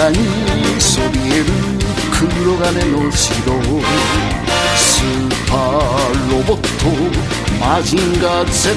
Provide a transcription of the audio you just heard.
空にそびえる黒金の城スーパーロボットマジンガー Z